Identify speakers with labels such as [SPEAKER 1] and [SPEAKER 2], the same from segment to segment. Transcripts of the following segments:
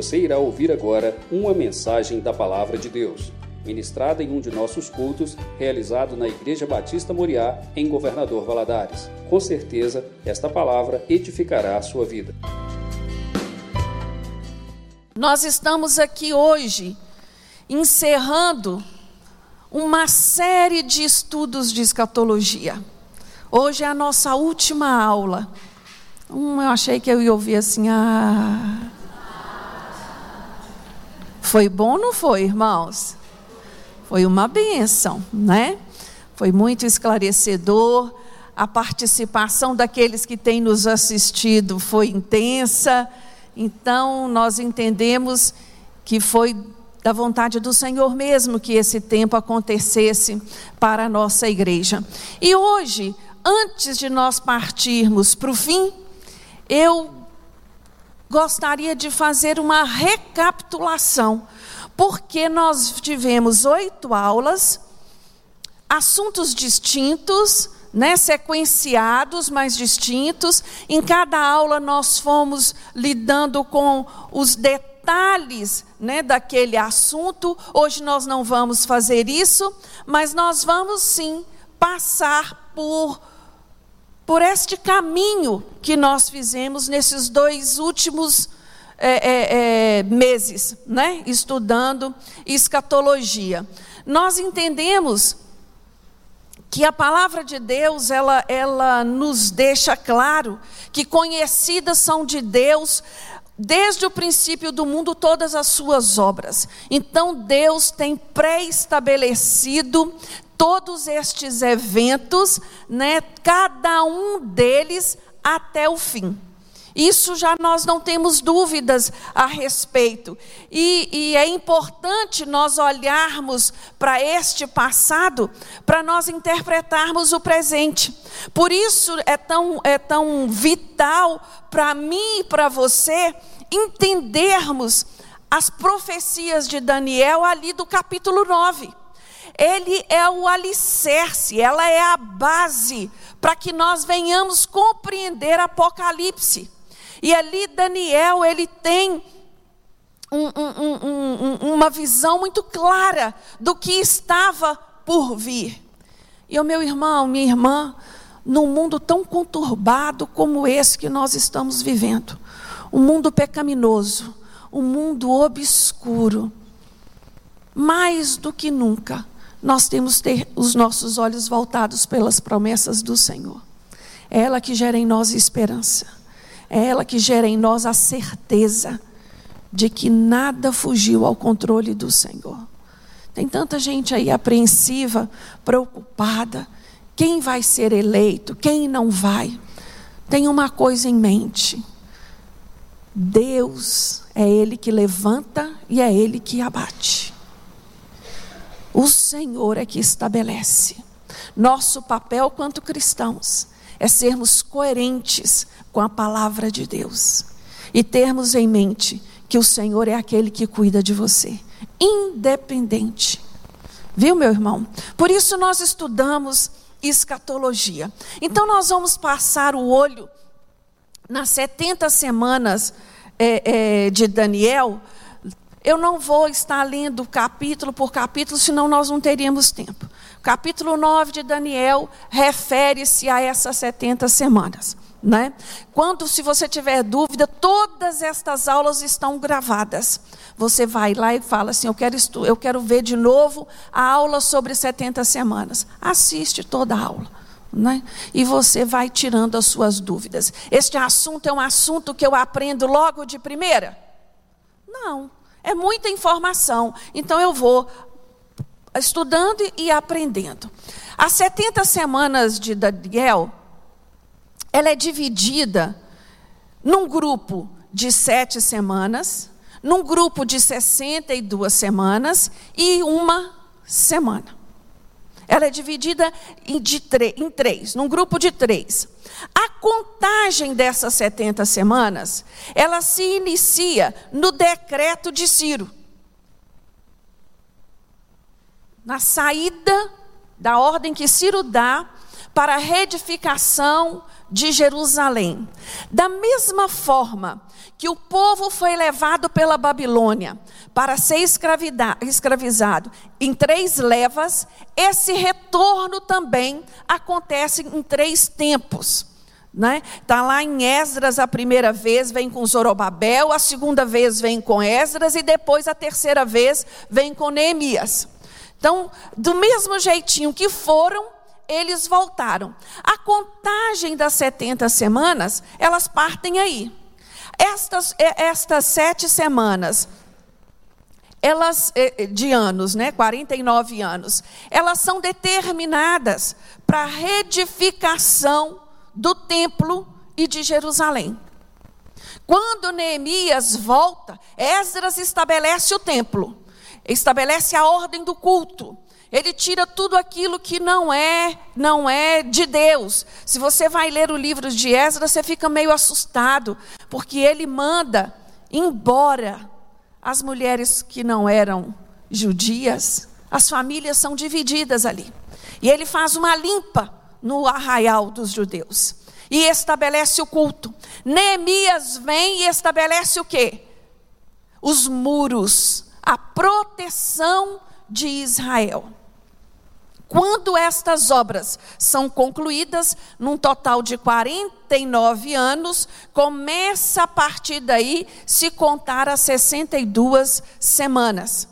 [SPEAKER 1] Você irá ouvir agora uma mensagem da Palavra de Deus, ministrada em um de nossos cultos, realizado na Igreja Batista Moriá, em Governador Valadares. Com certeza, esta palavra edificará a sua vida.
[SPEAKER 2] Nós estamos aqui hoje encerrando uma série de estudos de escatologia. Hoje é a nossa última aula. Hum, eu achei que eu ia ouvir assim, ah. Foi bom, não foi, irmãos? Foi uma bênção, né? Foi muito esclarecedor. A participação daqueles que têm nos assistido foi intensa. Então, nós entendemos que foi da vontade do Senhor mesmo que esse tempo acontecesse para a nossa igreja. E hoje, antes de nós partirmos para o fim, eu gostaria de fazer uma recapitulação, porque nós tivemos oito aulas, assuntos distintos, né, sequenciados, mas distintos. Em cada aula nós fomos lidando com os detalhes né, daquele assunto. Hoje nós não vamos fazer isso, mas nós vamos sim passar por por este caminho que nós fizemos nesses dois últimos é, é, é, meses, né? estudando escatologia. Nós entendemos que a palavra de Deus ela, ela nos deixa claro que conhecidas são de Deus desde o princípio do mundo todas as suas obras. Então Deus tem pré-estabelecido todos estes eventos, né, cada um deles até o fim. Isso já nós não temos dúvidas a respeito. E, e é importante nós olharmos para este passado para nós interpretarmos o presente. Por isso é tão, é tão vital para mim e para você entendermos as profecias de Daniel ali do capítulo 9 ele é o alicerce, ela é a base para que nós venhamos compreender Apocalipse. E ali Daniel, ele tem um, um, um, uma visão muito clara do que estava por vir. E o meu irmão, minha irmã, num mundo tão conturbado como esse que nós estamos vivendo, um mundo pecaminoso, um mundo obscuro, mais do que nunca, nós temos que ter os nossos olhos voltados pelas promessas do Senhor. É ela que gera em nós esperança. É ela que gera em nós a certeza de que nada fugiu ao controle do Senhor. Tem tanta gente aí apreensiva, preocupada. Quem vai ser eleito? Quem não vai? Tem uma coisa em mente. Deus é Ele que levanta e é Ele que abate. O Senhor é que estabelece. Nosso papel quanto cristãos é sermos coerentes com a palavra de Deus e termos em mente que o Senhor é aquele que cuida de você, independente. Viu, meu irmão? Por isso nós estudamos escatologia. Então nós vamos passar o olho nas 70 semanas é, é, de Daniel eu não vou estar lendo capítulo por capítulo, senão nós não teríamos tempo. Capítulo 9 de Daniel refere-se a essas 70 semanas. Né? Quando, se você tiver dúvida, todas estas aulas estão gravadas. Você vai lá e fala assim: Eu quero, eu quero ver de novo a aula sobre 70 semanas. Assiste toda a aula. Né? E você vai tirando as suas dúvidas. Este assunto é um assunto que eu aprendo logo de primeira? Não. É muita informação. Então eu vou estudando e aprendendo. As 70 semanas de Daniel, ela é dividida num grupo de sete semanas, num grupo de 62 semanas e uma semana. Ela é dividida em, em três, num grupo de três. A contagem dessas 70 semanas, ela se inicia no decreto de Ciro. Na saída da ordem que Ciro dá para a reedificação de Jerusalém. Da mesma forma que o povo foi levado pela Babilônia para ser escravizado em três levas, esse retorno também acontece em três tempos. Né? Tá lá em Esdras a primeira vez vem com Zorobabel, a segunda vez vem com Esdras e depois a terceira vez vem com Neemias. Então, do mesmo jeitinho que foram, eles voltaram. A contagem das 70 semanas, elas partem aí. Estas, estas sete semanas, elas de anos, né, 49 anos, elas são determinadas para a reedificação do templo e de Jerusalém. Quando Neemias volta, Esdras estabelece o templo, estabelece a ordem do culto. Ele tira tudo aquilo que não é, não é de Deus. Se você vai ler o livro de Esdras, você fica meio assustado, porque ele manda embora as mulheres que não eram judias, as famílias são divididas ali. E ele faz uma limpa no arraial dos judeus e estabelece o culto. Neemias vem e estabelece o quê? Os muros, a proteção de Israel. Quando estas obras são concluídas, num total de 49 anos, começa a partir daí se contar as 62 semanas,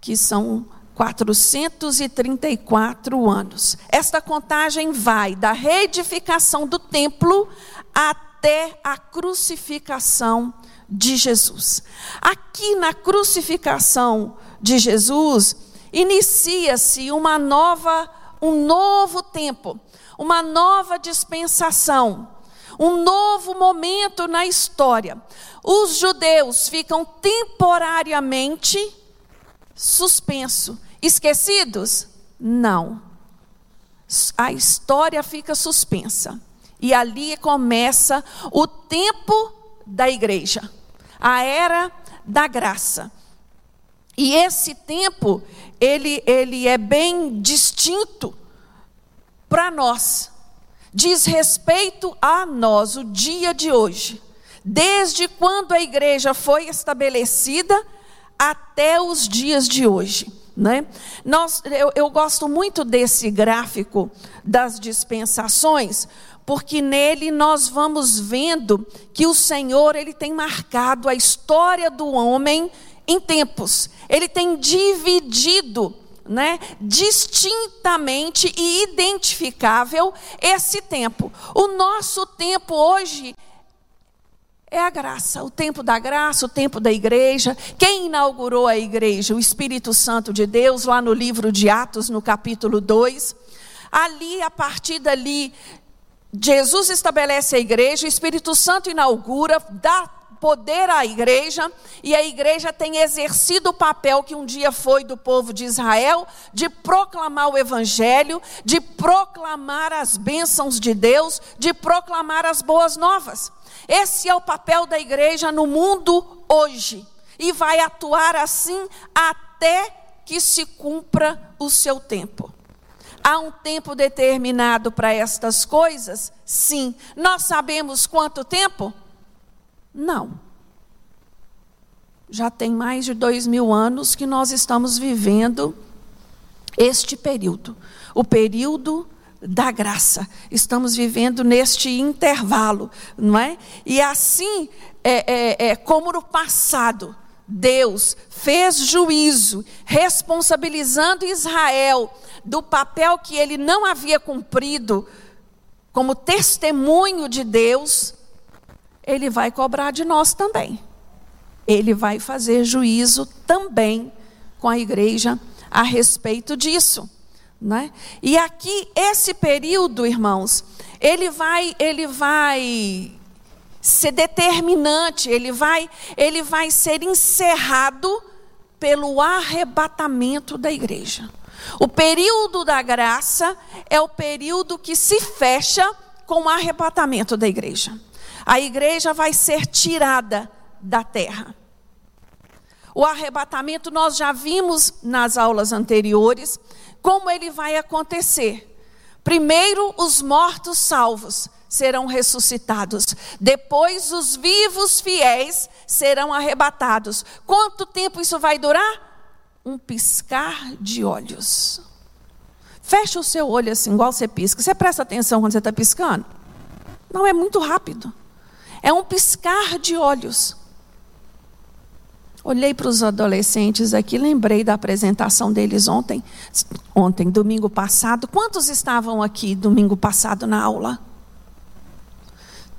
[SPEAKER 2] que são 434 anos. Esta contagem vai da reedificação do templo até a crucificação de Jesus. Aqui na crucificação de Jesus, inicia-se uma nova, um novo tempo, uma nova dispensação, um novo momento na história. Os judeus ficam temporariamente suspenso Esquecidos? Não. A história fica suspensa. E ali começa o tempo da igreja, a era da graça. E esse tempo, ele, ele é bem distinto para nós. Diz respeito a nós, o dia de hoje. Desde quando a igreja foi estabelecida até os dias de hoje. Né? Nós, eu, eu gosto muito desse gráfico das dispensações, porque nele nós vamos vendo que o Senhor ele tem marcado a história do homem em tempos. Ele tem dividido, né, distintamente e identificável esse tempo. O nosso tempo hoje é a graça, o tempo da graça, o tempo da igreja. Quem inaugurou a igreja? O Espírito Santo de Deus, lá no livro de Atos, no capítulo 2. Ali, a partir dali, Jesus estabelece a igreja, o Espírito Santo inaugura, dá poder à igreja, e a igreja tem exercido o papel que um dia foi do povo de Israel, de proclamar o evangelho, de proclamar as bênçãos de Deus, de proclamar as boas novas. Esse é o papel da igreja no mundo hoje. E vai atuar assim até que se cumpra o seu tempo. Há um tempo determinado para estas coisas? Sim. Nós sabemos quanto tempo? Não. Já tem mais de dois mil anos que nós estamos vivendo este período o período da graça. Estamos vivendo neste intervalo, não é? E assim, é, é, é como no passado, Deus fez juízo, responsabilizando Israel do papel que ele não havia cumprido como testemunho de Deus, ele vai cobrar de nós também. Ele vai fazer juízo também com a igreja a respeito disso. Né? E aqui, esse período, irmãos, ele vai, ele vai ser determinante, ele vai, ele vai ser encerrado pelo arrebatamento da igreja. O período da graça é o período que se fecha com o arrebatamento da igreja. A igreja vai ser tirada da terra. O arrebatamento nós já vimos nas aulas anteriores, como ele vai acontecer. Primeiro, os mortos salvos serão ressuscitados. Depois, os vivos fiéis serão arrebatados. Quanto tempo isso vai durar? Um piscar de olhos. Fecha o seu olho assim, igual você pisca. Você presta atenção quando você está piscando? Não, é muito rápido. É um piscar de olhos. Olhei para os adolescentes aqui, lembrei da apresentação deles ontem, ontem, domingo passado. Quantos estavam aqui domingo passado na aula?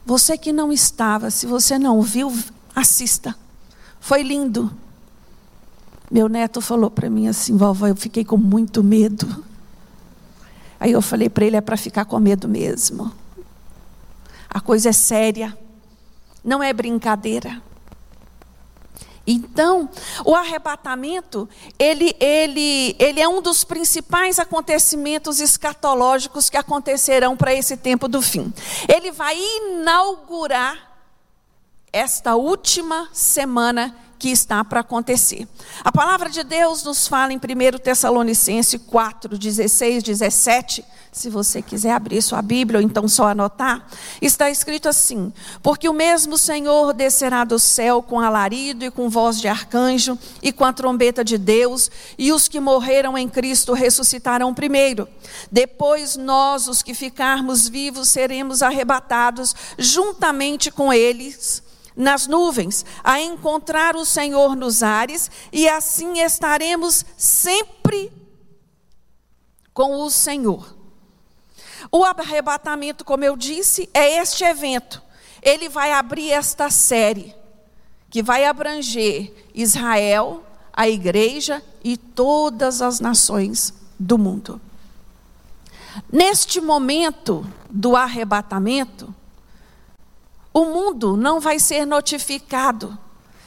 [SPEAKER 2] Você que não estava, se você não viu, assista. Foi lindo. Meu neto falou para mim assim, vovó, eu fiquei com muito medo. Aí eu falei para ele: é para ficar com medo mesmo. A coisa é séria, não é brincadeira. Então, o arrebatamento, ele, ele, ele é um dos principais acontecimentos escatológicos que acontecerão para esse tempo do fim. Ele vai inaugurar esta última semana que está para acontecer. A palavra de Deus nos fala em 1 Tessalonicenses 4, 16, 17 se você quiser abrir sua Bíblia ou então só anotar, está escrito assim: Porque o mesmo Senhor descerá do céu com alarido e com voz de arcanjo e com a trombeta de Deus, e os que morreram em Cristo ressuscitarão primeiro. Depois nós, os que ficarmos vivos, seremos arrebatados juntamente com eles nas nuvens, a encontrar o Senhor nos ares, e assim estaremos sempre com o Senhor. O arrebatamento, como eu disse, é este evento. Ele vai abrir esta série, que vai abranger Israel, a igreja e todas as nações do mundo. Neste momento do arrebatamento, o mundo não vai ser notificado.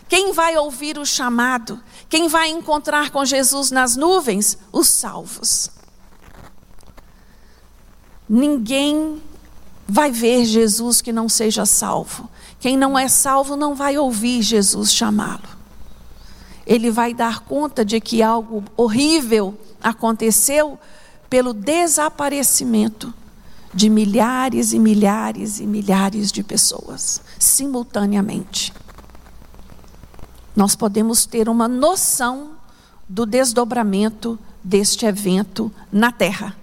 [SPEAKER 2] Quem vai ouvir o chamado? Quem vai encontrar com Jesus nas nuvens? Os salvos. Ninguém vai ver Jesus que não seja salvo. Quem não é salvo não vai ouvir Jesus chamá-lo. Ele vai dar conta de que algo horrível aconteceu pelo desaparecimento de milhares e milhares e milhares de pessoas, simultaneamente. Nós podemos ter uma noção do desdobramento deste evento na Terra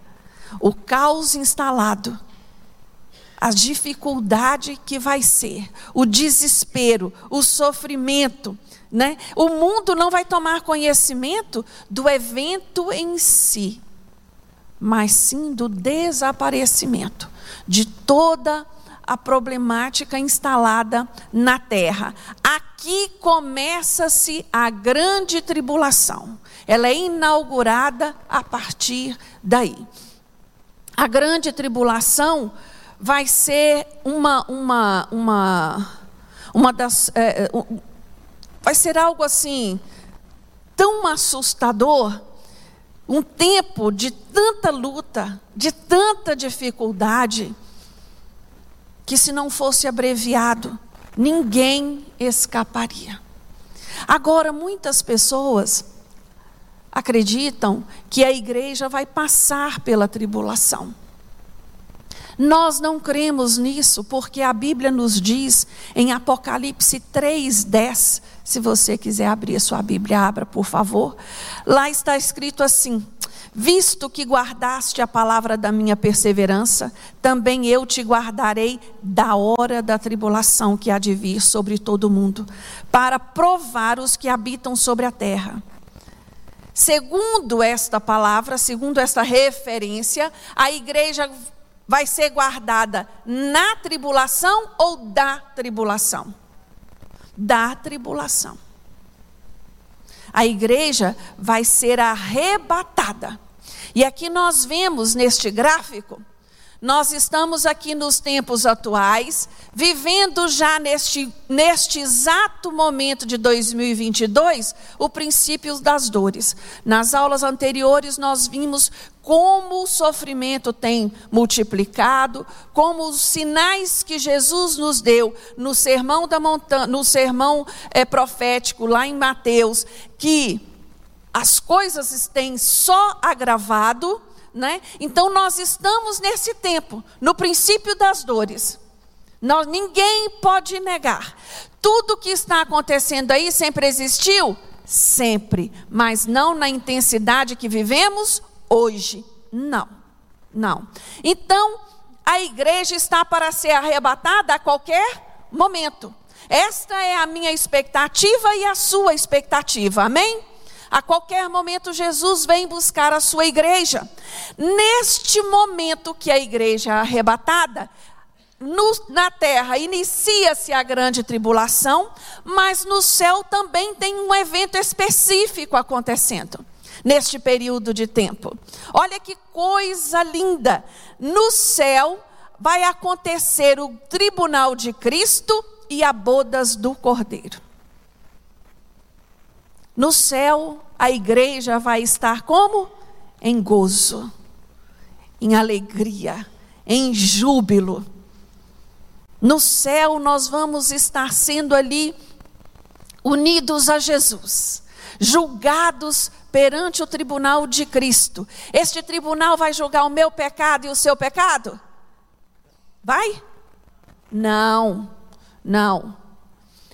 [SPEAKER 2] o caos instalado, a dificuldade que vai ser, o desespero, o sofrimento, né? O mundo não vai tomar conhecimento do evento em si, mas sim do desaparecimento de toda a problemática instalada na terra. Aqui começa-se a grande tribulação. Ela é inaugurada a partir daí a grande tribulação vai ser uma uma uma uma das é, é vai ser algo assim tão assustador um tempo de tanta luta de tanta dificuldade que se não fosse abreviado ninguém escaparia agora muitas pessoas acreditam que a igreja vai passar pela tribulação. Nós não cremos nisso porque a Bíblia nos diz em Apocalipse 3:10, se você quiser abrir a sua Bíblia, abra, por favor. Lá está escrito assim: Visto que guardaste a palavra da minha perseverança, também eu te guardarei da hora da tribulação que há de vir sobre todo o mundo, para provar os que habitam sobre a terra. Segundo esta palavra, segundo esta referência, a igreja vai ser guardada na tribulação ou da tribulação? Da tribulação. A igreja vai ser arrebatada. E aqui nós vemos neste gráfico nós estamos aqui nos tempos atuais, vivendo já neste, neste exato momento de 2022 o princípio das dores. Nas aulas anteriores, nós vimos como o sofrimento tem multiplicado, como os sinais que Jesus nos deu no sermão da montanha, no sermão é, profético lá em Mateus, que as coisas têm só agravado né? Então nós estamos nesse tempo, no princípio das dores. Nós, ninguém pode negar. Tudo que está acontecendo aí sempre existiu? Sempre. Mas não na intensidade que vivemos hoje. Não. Não. Então, a igreja está para ser arrebatada a qualquer momento. Esta é a minha expectativa e a sua expectativa. Amém? A qualquer momento, Jesus vem buscar a sua igreja. Neste momento que a igreja é arrebatada, no, na terra inicia-se a grande tribulação, mas no céu também tem um evento específico acontecendo neste período de tempo. Olha que coisa linda! No céu vai acontecer o tribunal de Cristo e a bodas do Cordeiro. No céu, a igreja vai estar como? Em gozo, em alegria, em júbilo. No céu, nós vamos estar sendo ali unidos a Jesus, julgados perante o tribunal de Cristo. Este tribunal vai julgar o meu pecado e o seu pecado? Vai? Não, não.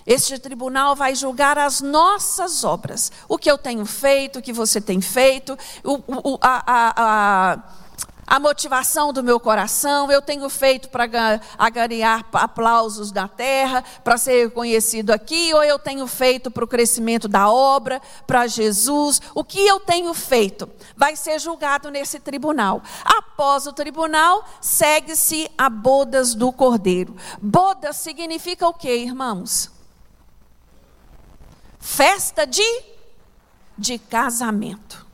[SPEAKER 2] Este tribunal vai julgar as nossas obras. O que eu tenho feito, o que você tem feito, o, o, a, a, a, a, motivação do meu coração. Eu tenho feito para agariar aplausos da terra, para ser reconhecido aqui, ou eu tenho feito para o crescimento da obra, para Jesus. O que eu tenho feito vai ser julgado nesse tribunal. Após o tribunal, segue-se a bodas do cordeiro. Bodas significa o que, irmãos? Festa de de casamento.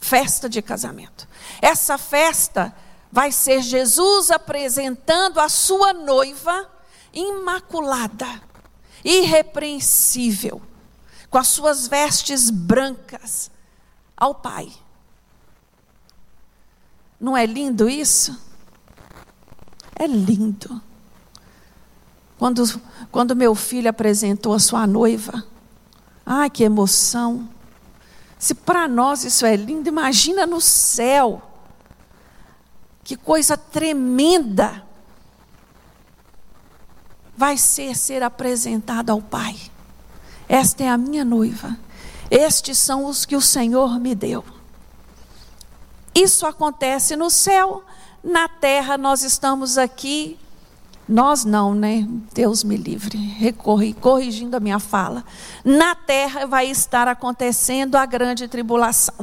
[SPEAKER 2] Festa de casamento. Essa festa vai ser Jesus apresentando a sua noiva imaculada, irrepreensível, com as suas vestes brancas ao Pai. Não é lindo isso? É lindo. Quando, quando meu filho apresentou a sua noiva, Ai, que emoção. Se para nós isso é lindo, imagina no céu. Que coisa tremenda vai ser ser apresentada ao Pai. Esta é a minha noiva. Estes são os que o Senhor me deu. Isso acontece no céu, na terra nós estamos aqui nós não, né? Deus me livre. Recorri, corrigindo a minha fala. Na terra vai estar acontecendo a grande tribulação.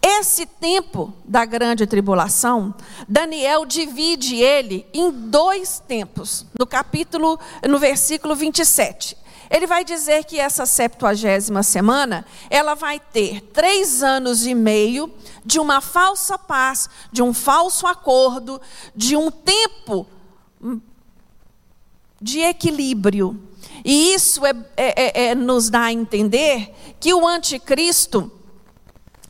[SPEAKER 2] Esse tempo da grande tribulação, Daniel divide ele em dois tempos. No capítulo, no versículo 27. Ele vai dizer que essa septuagésima semana, ela vai ter três anos e meio de uma falsa paz, de um falso acordo, de um tempo de equilíbrio. E isso é, é, é, é, nos dá a entender que o anticristo,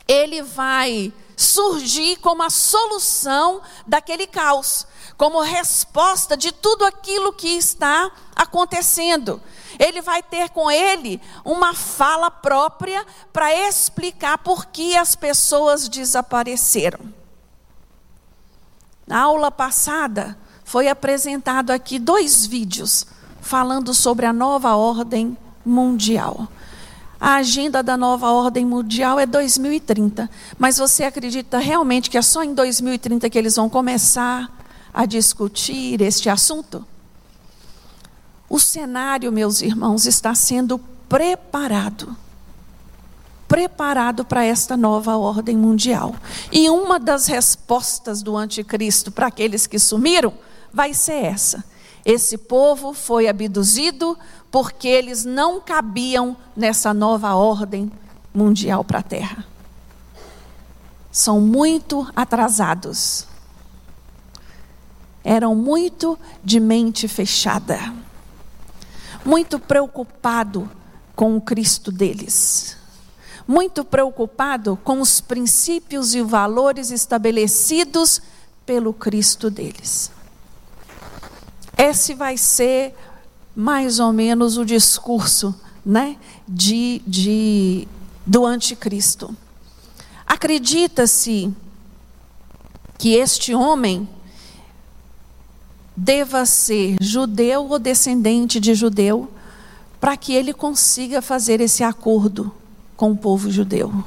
[SPEAKER 2] ele vai surgir como a solução daquele caos, como resposta de tudo aquilo que está acontecendo. Ele vai ter com ele uma fala própria para explicar por que as pessoas desapareceram. Na aula passada, foi apresentado aqui dois vídeos falando sobre a nova ordem mundial. A agenda da nova ordem mundial é 2030, mas você acredita realmente que é só em 2030 que eles vão começar a discutir este assunto? O cenário, meus irmãos, está sendo preparado preparado para esta nova ordem mundial. E uma das respostas do anticristo para aqueles que sumiram vai ser essa. Esse povo foi abduzido porque eles não cabiam nessa nova ordem mundial para a terra. São muito atrasados. Eram muito de mente fechada. Muito preocupado com o Cristo deles. Muito preocupado com os princípios e valores estabelecidos pelo Cristo deles. Esse vai ser mais ou menos o discurso né, de, de, do anticristo. Acredita-se que este homem deva ser judeu ou descendente de judeu, para que ele consiga fazer esse acordo com o povo judeu,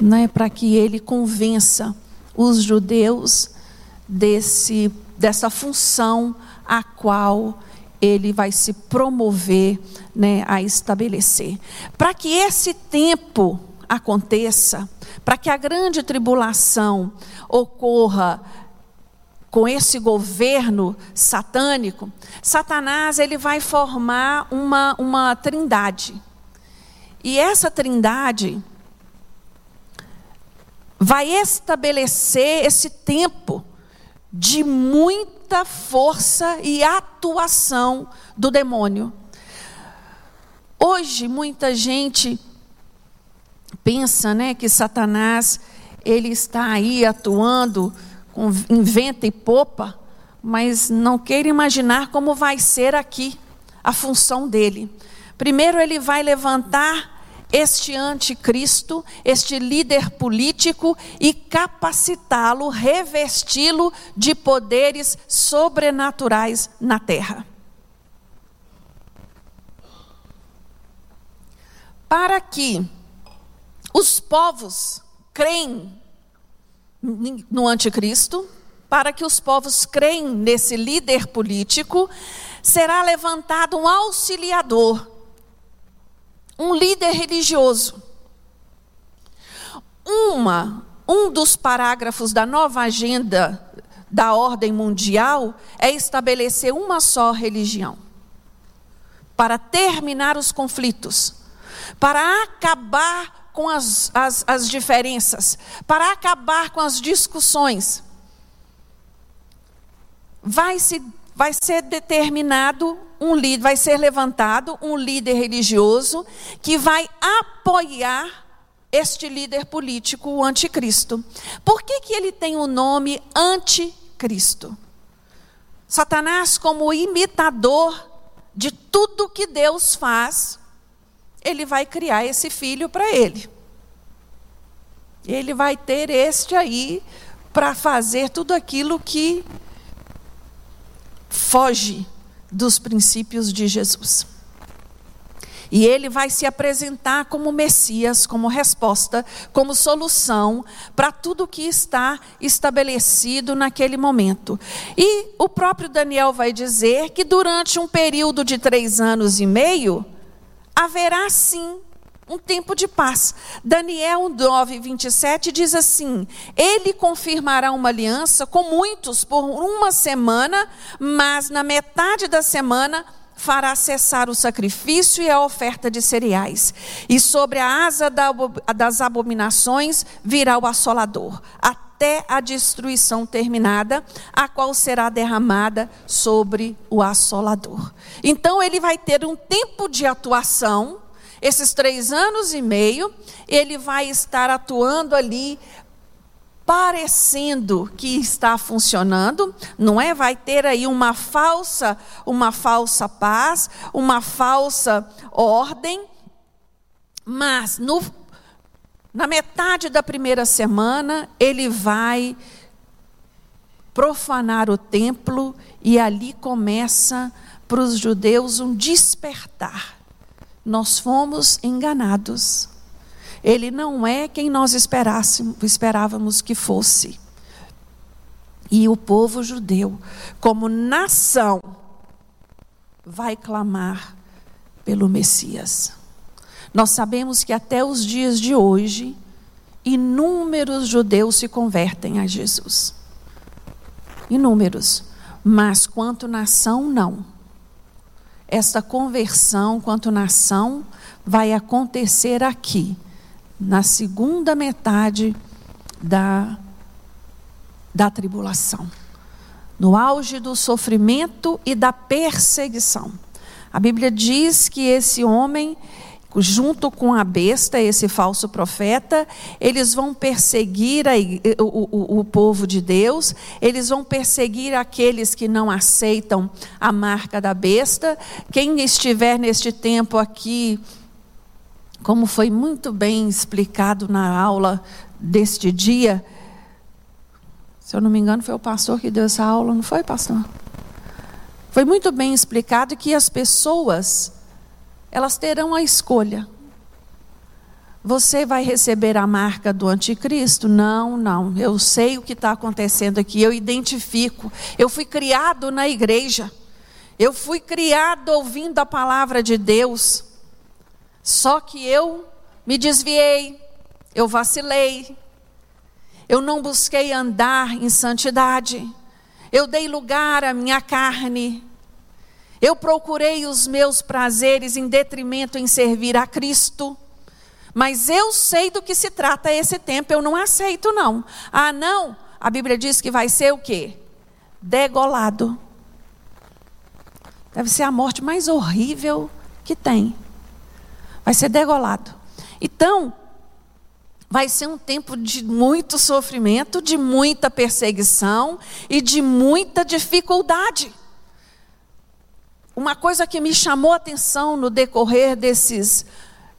[SPEAKER 2] né? para que ele convença os judeus desse, dessa função a qual ele vai se promover né, a estabelecer. Para que esse tempo aconteça, para que a grande tribulação ocorra com esse governo satânico, Satanás ele vai formar uma, uma trindade. E essa trindade vai estabelecer esse tempo de muita força e atuação do demônio. Hoje muita gente pensa, né, que Satanás ele está aí atuando com inventa e popa, mas não queira imaginar como vai ser aqui a função dele. Primeiro ele vai levantar este anticristo, este líder político e capacitá-lo, revesti-lo de poderes sobrenaturais na terra. Para que os povos creem no anticristo, para que os povos creem nesse líder político, será levantado um auxiliador um líder religioso. Uma, um dos parágrafos da nova agenda da ordem mundial é estabelecer uma só religião para terminar os conflitos, para acabar com as, as, as diferenças, para acabar com as discussões. Vai se vai ser determinado um líder, vai ser levantado um líder religioso que vai apoiar este líder político, o anticristo. Por que, que ele tem o nome anticristo? Satanás, como imitador de tudo que Deus faz, ele vai criar esse filho para ele. Ele vai ter este aí para fazer tudo aquilo que foge dos princípios de Jesus. E ele vai se apresentar como Messias, como resposta, como solução para tudo que está estabelecido naquele momento. E o próprio Daniel vai dizer que durante um período de três anos e meio, haverá sim um tempo de paz. Daniel 9, 27 diz assim: Ele confirmará uma aliança com muitos por uma semana, mas na metade da semana fará cessar o sacrifício e a oferta de cereais. E sobre a asa das abominações virá o assolador, até a destruição terminada, a qual será derramada sobre o assolador. Então ele vai ter um tempo de atuação esses três anos e meio, ele vai estar atuando ali, parecendo que está funcionando, não é? Vai ter aí uma falsa, uma falsa paz, uma falsa ordem, mas no, na metade da primeira semana ele vai profanar o templo e ali começa para os judeus um despertar nós fomos enganados. Ele não é quem nós esperávamos que fosse. E o povo judeu, como nação, vai clamar pelo Messias. Nós sabemos que até os dias de hoje, inúmeros judeus se convertem a Jesus. Inúmeros. Mas quanto nação, não esta conversão quanto nação vai acontecer aqui, na segunda metade da, da tribulação, no auge do sofrimento e da perseguição. A Bíblia diz que esse homem junto com a besta, esse falso profeta, eles vão perseguir a, o, o, o, povo de Deus, eles vão perseguir aqueles que não aceitam a marca da besta. Quem estiver neste tempo aqui, como foi muito bem explicado na aula deste dia, Se eu não me engano, foi o pastor que deu essa aula, não foi, pastor? Foi muito bem explicado que as pessoas, elas terão a escolha. Você vai receber a marca do anticristo? Não, não. Eu sei o que está acontecendo aqui, eu identifico. Eu fui criado na igreja. Eu fui criado ouvindo a palavra de Deus. Só que eu me desviei, eu vacilei, eu não busquei andar em santidade, eu dei lugar à minha carne, eu procurei os meus prazeres em detrimento em servir a Cristo. Mas eu sei do que se trata esse tempo, eu não aceito não. Ah, não, a Bíblia diz que vai ser o quê? Degolado. Deve ser a morte mais horrível que tem. Vai ser degolado. Então, vai ser um tempo de muito sofrimento, de muita perseguição e de muita dificuldade. Uma coisa que me chamou a atenção no decorrer desses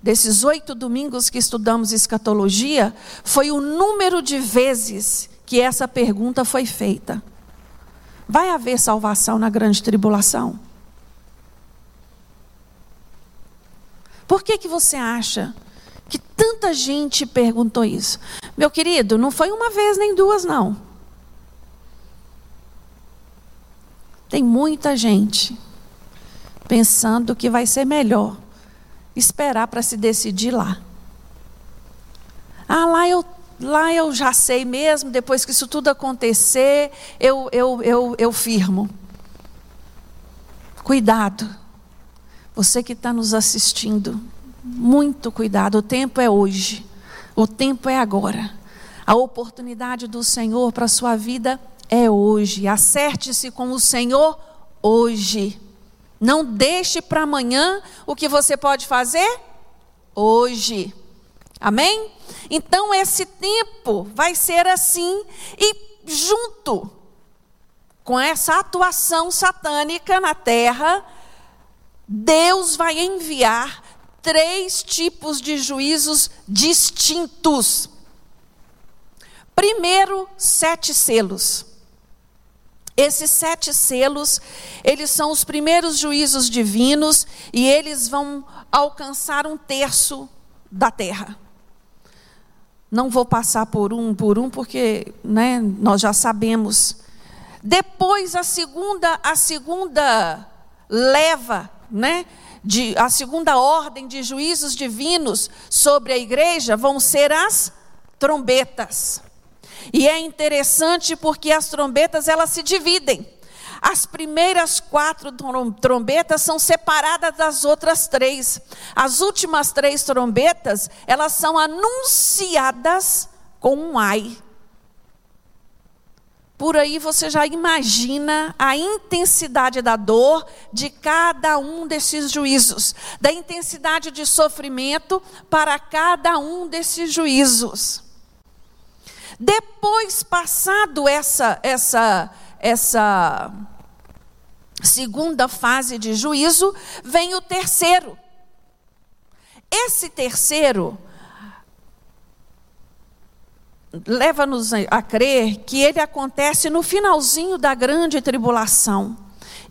[SPEAKER 2] desses oito domingos que estudamos escatologia, foi o número de vezes que essa pergunta foi feita: Vai haver salvação na grande tribulação? Por que, que você acha que tanta gente perguntou isso? Meu querido, não foi uma vez nem duas, não. Tem muita gente pensando que vai ser melhor esperar para se decidir lá. Ah, lá eu, lá eu já sei mesmo, depois que isso tudo acontecer, eu, eu, eu, eu firmo. Cuidado, você que está nos assistindo, muito cuidado, o tempo é hoje, o tempo é agora. A oportunidade do Senhor para a sua vida é hoje. Acerte-se com o Senhor hoje. Não deixe para amanhã o que você pode fazer hoje. Amém? Então esse tempo vai ser assim e junto com essa atuação satânica na terra, Deus vai enviar três tipos de juízos distintos. Primeiro, sete selos. Esses sete selos, eles são os primeiros juízos divinos e eles vão alcançar um terço da terra. Não vou passar por um por um porque, né, nós já sabemos. Depois a segunda a segunda leva, né, de, a segunda ordem de juízos divinos sobre a igreja vão ser as trombetas. E é interessante porque as trombetas elas se dividem. As primeiras quatro trombetas são separadas das outras três. As últimas três trombetas, elas são anunciadas com um ai. Por aí você já imagina a intensidade da dor de cada um desses juízos, da intensidade de sofrimento para cada um desses juízos. Depois, passado essa, essa, essa segunda fase de juízo, vem o terceiro. Esse terceiro leva-nos a crer que ele acontece no finalzinho da grande tribulação.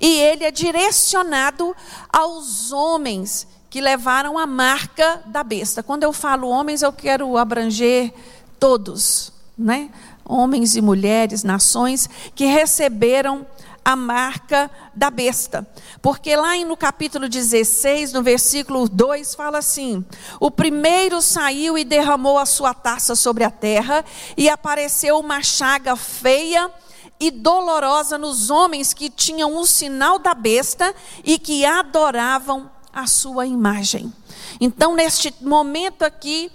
[SPEAKER 2] E ele é direcionado aos homens que levaram a marca da besta. Quando eu falo homens, eu quero abranger todos né? homens e mulheres, nações, que receberam a marca da besta. Porque lá no capítulo 16, no versículo 2, fala assim: O primeiro saiu e derramou a sua taça sobre a terra, e apareceu uma chaga feia e dolorosa nos homens que tinham o sinal da besta e que adoravam a sua imagem. Então, neste momento aqui,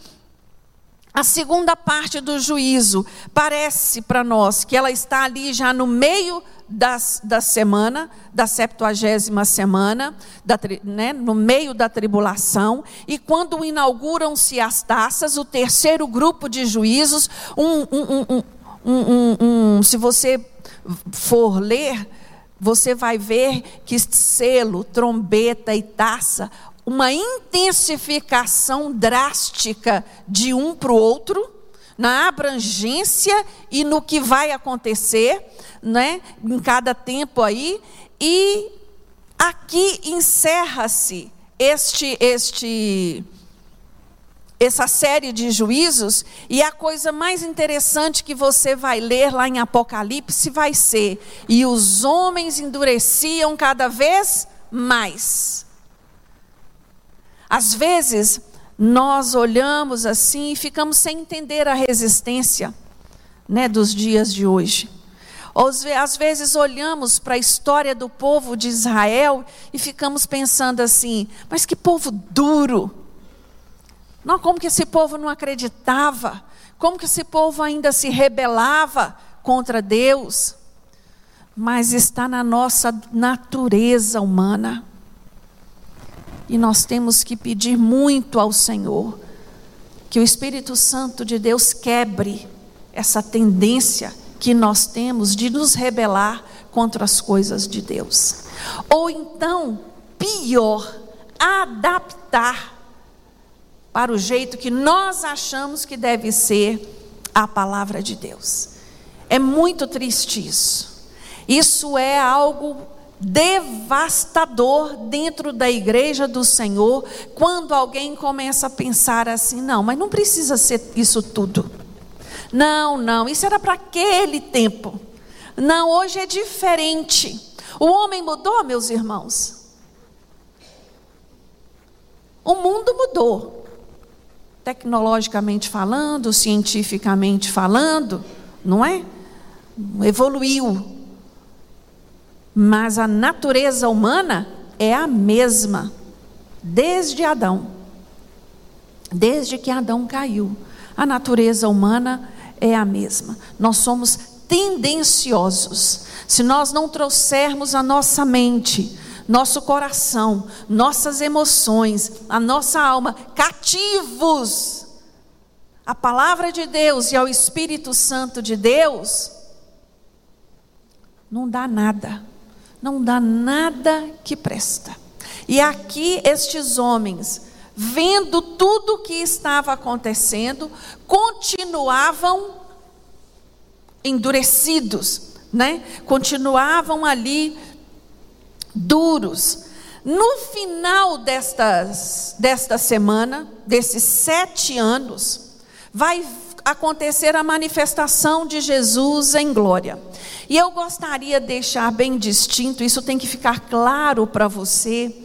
[SPEAKER 2] a segunda parte do juízo parece para nós que ela está ali já no meio das, da semana, da septuagésima semana, da, né, no meio da tribulação, e quando inauguram-se as taças, o terceiro grupo de juízos, um, um, um, se você for ler, você vai ver que selo, trombeta e taça uma intensificação drástica de um para o outro, na abrangência e no que vai acontecer, né, em cada tempo aí, e aqui encerra-se este este essa série de juízos, e a coisa mais interessante que você vai ler lá em Apocalipse vai ser: e os homens endureciam cada vez mais. Às vezes, nós olhamos assim e ficamos sem entender a resistência né, dos dias de hoje. Às vezes olhamos para a história do povo de Israel e ficamos pensando assim: mas que povo duro! Não, como que esse povo não acreditava? Como que esse povo ainda se rebelava contra Deus? Mas está na nossa natureza humana. E nós temos que pedir muito ao Senhor que o Espírito Santo de Deus quebre essa tendência que nós temos de nos rebelar contra as coisas de Deus. Ou então, pior, adaptar para o jeito que nós achamos que deve ser a palavra de Deus. É muito triste isso. Isso é algo devastador dentro da igreja do Senhor quando alguém começa a pensar assim: não, mas não precisa ser isso tudo. Não, não, isso era para aquele tempo. Não, hoje é diferente. O homem mudou, meus irmãos. O mundo mudou. Tecnologicamente falando, cientificamente falando, não é? Evoluiu mas a natureza humana é a mesma, desde Adão. Desde que Adão caiu, a natureza humana é a mesma. Nós somos tendenciosos. Se nós não trouxermos a nossa mente, nosso coração, nossas emoções, a nossa alma cativos à palavra de Deus e ao Espírito Santo de Deus, não dá nada não dá nada que presta. E aqui estes homens, vendo tudo o que estava acontecendo, continuavam endurecidos, né? Continuavam ali duros. No final destas, desta semana, desses sete anos, vai acontecer a manifestação de Jesus em glória. E eu gostaria de deixar bem distinto, isso tem que ficar claro para você,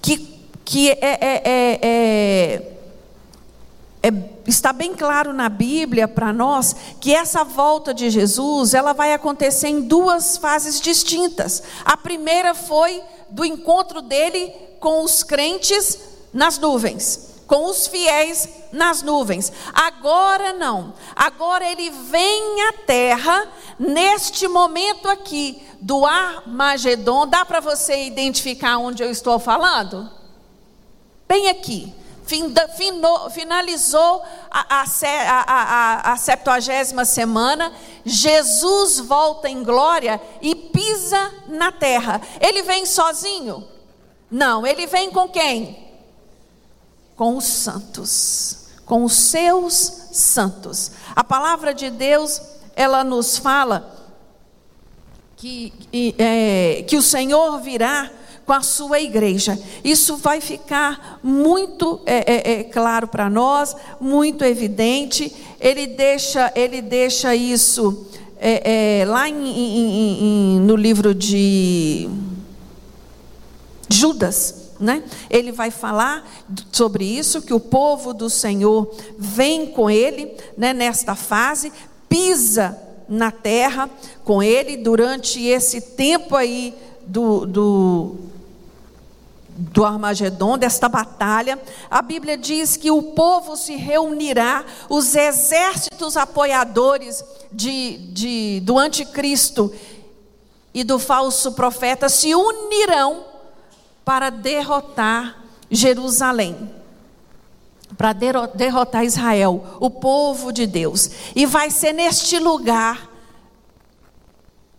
[SPEAKER 2] que, que é, é, é, é, está bem claro na Bíblia para nós que essa volta de Jesus ela vai acontecer em duas fases distintas. A primeira foi do encontro dele com os crentes nas nuvens com os fiéis nas nuvens. Agora não. Agora ele vem à terra neste momento aqui do Armagedon. Dá para você identificar onde eu estou falando? Bem aqui. finalizou a, a, a, a 70 semana, Jesus volta em glória e pisa na terra. Ele vem sozinho? Não, ele vem com quem? Com os santos, com os seus santos. A palavra de Deus, ela nos fala que, é, que o Senhor virá com a sua igreja. Isso vai ficar muito é, é, é claro para nós, muito evidente. Ele deixa, ele deixa isso é, é, lá em, em, em, no livro de Judas né? Ele vai falar sobre isso, que o povo do Senhor vem com ele né, nesta fase, pisa na terra com ele durante esse tempo aí do, do, do Armagedon, desta batalha. A Bíblia diz que o povo se reunirá, os exércitos apoiadores de, de, do anticristo e do falso profeta se unirão para derrotar Jerusalém, para derrotar Israel, o povo de Deus. E vai ser neste lugar,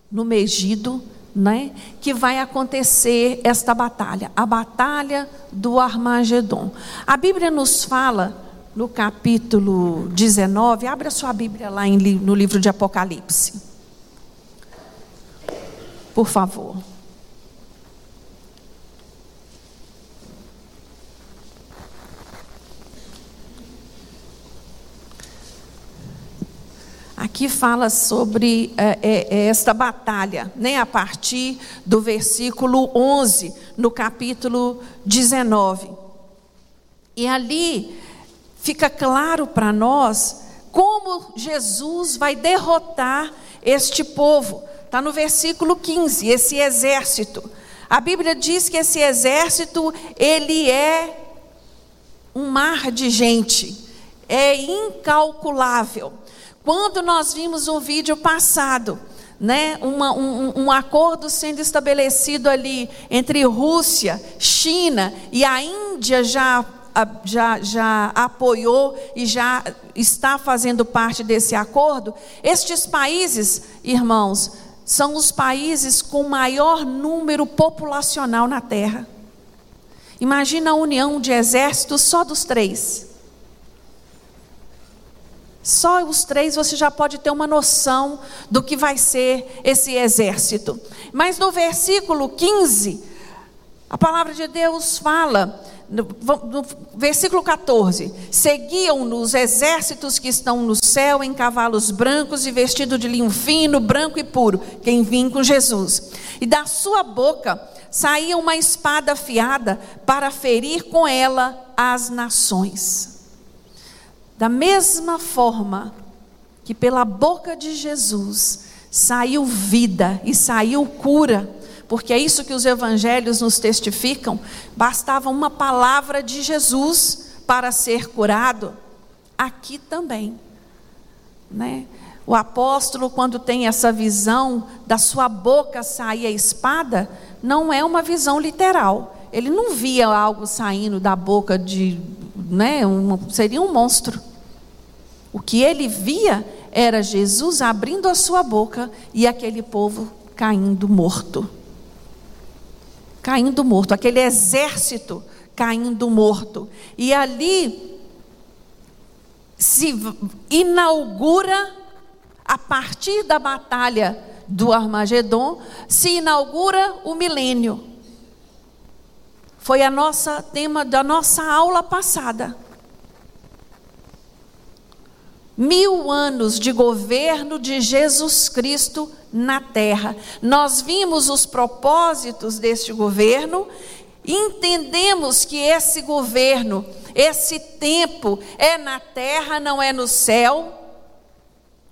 [SPEAKER 2] no Megido, né, que vai acontecer esta batalha, a batalha do Armagedon. A Bíblia nos fala no capítulo 19, abra sua Bíblia lá em, no livro de Apocalipse. Por favor. Aqui fala sobre é, é, esta batalha, né, a partir do versículo 11, no capítulo 19. E ali fica claro para nós como Jesus vai derrotar este povo. Está no versículo 15, esse exército. A Bíblia diz que esse exército, ele é um mar de gente, é incalculável. Quando nós vimos um vídeo passado, né, uma, um, um acordo sendo estabelecido ali entre Rússia, China e a Índia já já, já apoiou e já está fazendo parte desse acordo, estes países, irmãos, são os países com maior número populacional na Terra. Imagina a união de exércitos só dos três. Só os três você já pode ter uma noção do que vai ser esse exército. Mas no versículo 15, a palavra de Deus fala no, no versículo 14: Seguiam-nos exércitos que estão no céu em cavalos brancos e vestidos de linho fino, branco e puro, quem vinha com Jesus. E da sua boca saía uma espada afiada para ferir com ela as nações. Da mesma forma que pela boca de Jesus saiu vida e saiu cura porque é isso que os evangelhos nos testificam. Bastava uma palavra de Jesus para ser curado. Aqui também, né? O apóstolo, quando tem essa visão da sua boca sair a espada, não é uma visão literal. Ele não via algo saindo da boca de, né, um, seria um monstro. O que ele via era Jesus abrindo a sua boca e aquele povo caindo morto caindo morto, aquele exército caindo morto. E ali se inaugura, a partir da batalha do Armagedon, se inaugura o milênio. Foi a nossa tema da nossa aula passada. Mil anos de governo de Jesus Cristo na terra. Nós vimos os propósitos deste governo, entendemos que esse governo, esse tempo é na terra, não é no céu,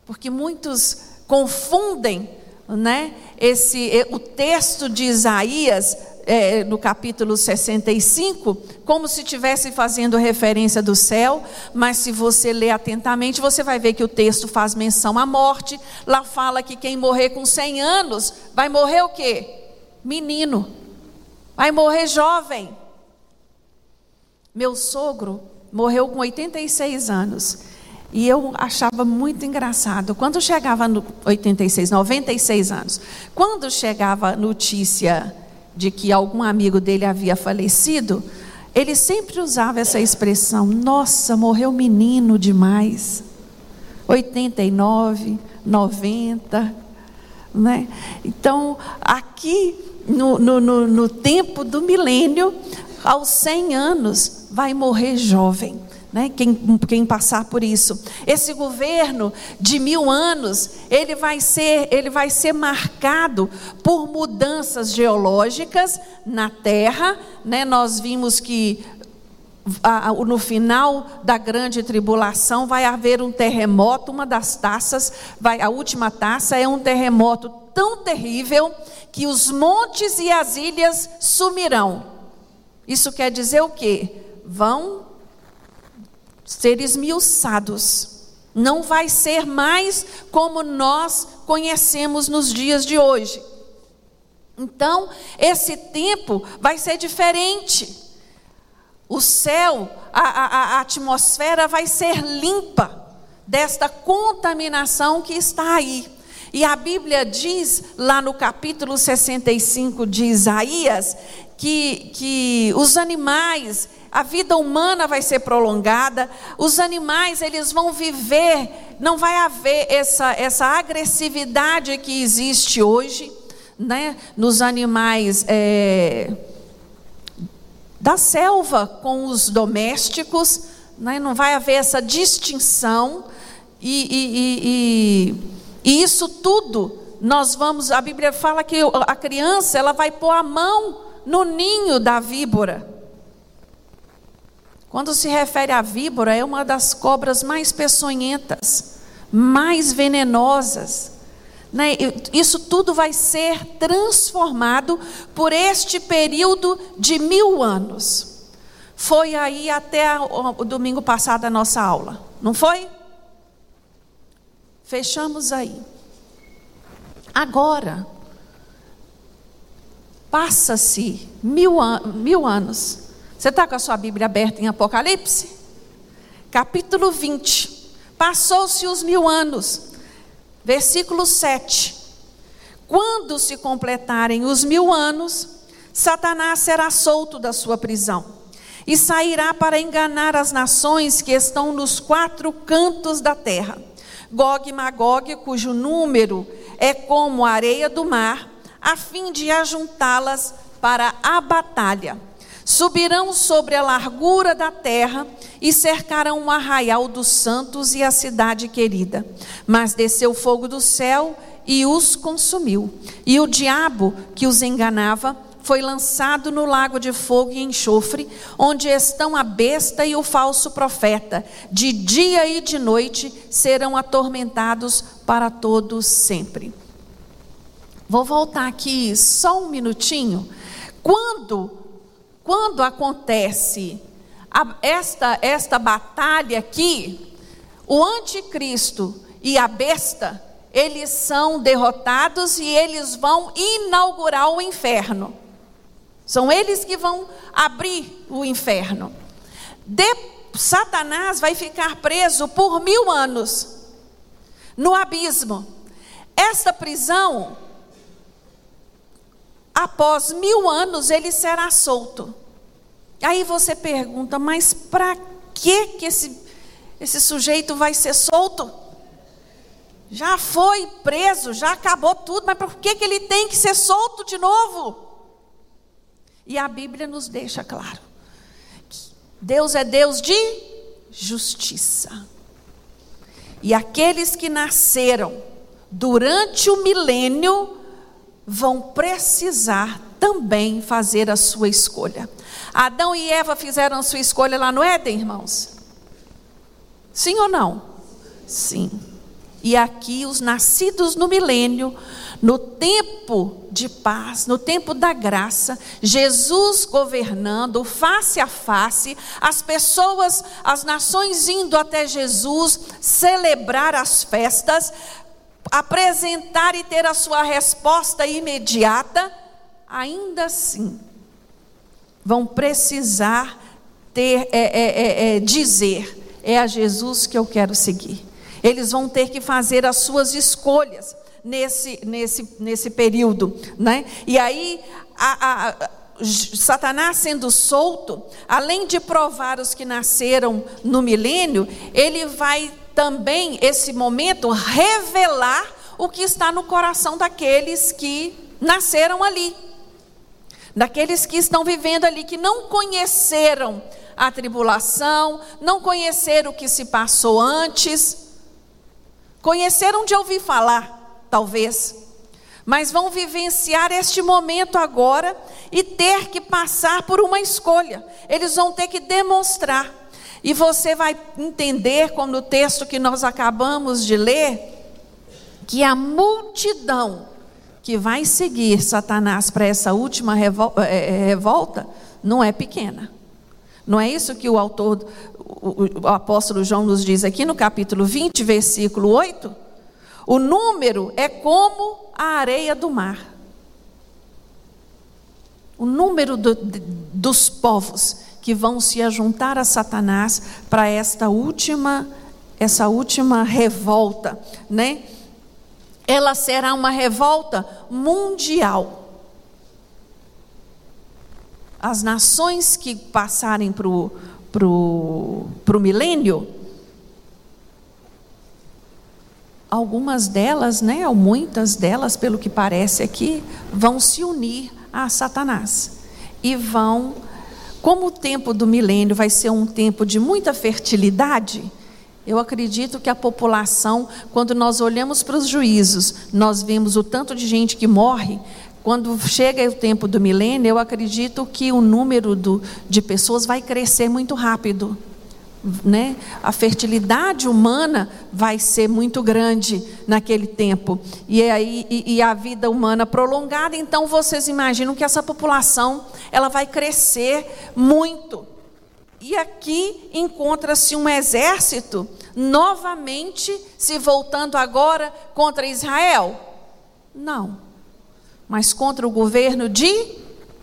[SPEAKER 2] porque muitos confundem, né? Esse o texto de Isaías é, no capítulo 65, como se estivesse fazendo referência do céu, mas se você ler atentamente, você vai ver que o texto faz menção à morte. Lá fala que quem morrer com 100 anos vai morrer o quê? Menino. Vai morrer jovem. Meu sogro morreu com 86 anos. E eu achava muito engraçado. Quando chegava no 86, 96 anos, quando chegava notícia de que algum amigo dele havia falecido, ele sempre usava essa expressão: Nossa, morreu menino demais. 89, 90. Né? Então, aqui no, no, no, no tempo do milênio, aos 100 anos, vai morrer jovem né? quem, quem passar por isso. Esse governo de mil anos, ele vai ser, ele vai ser marcado por mudanças geológicas na Terra. Né? Nós vimos que no final da grande tribulação vai haver um terremoto, uma das taças, vai, a última taça é um terremoto tão terrível que os montes e as ilhas sumirão. Isso quer dizer o quê? Vão ser esmiuçados. Não vai ser mais como nós conhecemos nos dias de hoje. Então, esse tempo vai ser diferente. O céu, a, a, a atmosfera vai ser limpa desta contaminação que está aí. E a Bíblia diz, lá no capítulo 65 de Isaías, que, que os animais, a vida humana vai ser prolongada, os animais eles vão viver, não vai haver essa, essa agressividade que existe hoje, né, nos animais é, da selva com os domésticos, né, não vai haver essa distinção, e, e, e, e isso tudo nós vamos, a Bíblia fala que a criança ela vai pôr a mão no ninho da víbora. Quando se refere à víbora, é uma das cobras mais peçonhentas, mais venenosas. Né? Isso tudo vai ser transformado por este período de mil anos. Foi aí até o domingo passado a nossa aula, não foi? Fechamos aí. Agora, passa-se mil, an mil anos. Você está com a sua Bíblia aberta em Apocalipse? Capítulo 20. Passou-se os mil anos. Versículo 7. Quando se completarem os mil anos, Satanás será solto da sua prisão e sairá para enganar as nações que estão nos quatro cantos da terra. Gog e Magog, cujo número é como a areia do mar, a fim de ajuntá-las para a batalha. Subirão sobre a largura da terra e cercarão o arraial dos santos e a cidade querida. Mas desceu fogo do céu e os consumiu. E o diabo que os enganava foi lançado no lago de fogo e enxofre, onde estão a besta e o falso profeta. De dia e de noite serão atormentados para todos sempre. Vou voltar aqui só um minutinho. Quando, quando acontece a, esta, esta batalha aqui, o anticristo e a besta, eles são derrotados e eles vão inaugurar o inferno. São eles que vão abrir o inferno. De, Satanás vai ficar preso por mil anos no abismo. Esta prisão, após mil anos, ele será solto. Aí você pergunta, mas para que que esse, esse sujeito vai ser solto? Já foi preso, já acabou tudo, mas por que, que ele tem que ser solto de novo? E a Bíblia nos deixa claro: Deus é Deus de justiça. E aqueles que nasceram durante o milênio vão precisar também fazer a sua escolha. Adão e Eva fizeram a sua escolha lá no Éden, irmãos? Sim ou não? Sim. E aqui os nascidos no milênio no tempo de paz, no tempo da graça, Jesus governando face a face, as pessoas, as nações indo até Jesus celebrar as festas, apresentar e ter a sua resposta imediata, ainda assim vão precisar ter, é, é, é, é dizer: é a Jesus que eu quero seguir. Eles vão ter que fazer as suas escolhas nesse, nesse, nesse período. Né? E aí, a, a, Satanás sendo solto, além de provar os que nasceram no milênio, ele vai também, esse momento, revelar o que está no coração daqueles que nasceram ali, daqueles que estão vivendo ali, que não conheceram a tribulação, não conheceram o que se passou antes, conheceram de ouvir falar, talvez, mas vão vivenciar este momento agora e ter que passar por uma escolha. Eles vão ter que demonstrar. E você vai entender, como no texto que nós acabamos de ler, que a multidão que vai seguir Satanás para essa última eh, eh, revolta não é pequena. Não é isso que o autor, o, apóstolo João nos diz aqui no capítulo 20, versículo 8? O número é como a areia do mar. O número do, dos povos que vão se ajuntar a Satanás para esta última essa última revolta, né? Ela será uma revolta mundial. as nações que passarem para o pro, pro milênio, algumas delas, né, ou muitas delas, pelo que parece aqui, vão se unir a Satanás e vão, como o tempo do milênio vai ser um tempo de muita fertilidade, eu acredito que a população, quando nós olhamos para os juízos, nós vemos o tanto de gente que morre. Quando chega o tempo do milênio, eu acredito que o número do, de pessoas vai crescer muito rápido. Né? A fertilidade humana vai ser muito grande naquele tempo. E, aí, e, e a vida humana prolongada, então vocês imaginam que essa população ela vai crescer muito. E aqui encontra-se um exército novamente se voltando agora contra Israel? Não, mas contra o governo de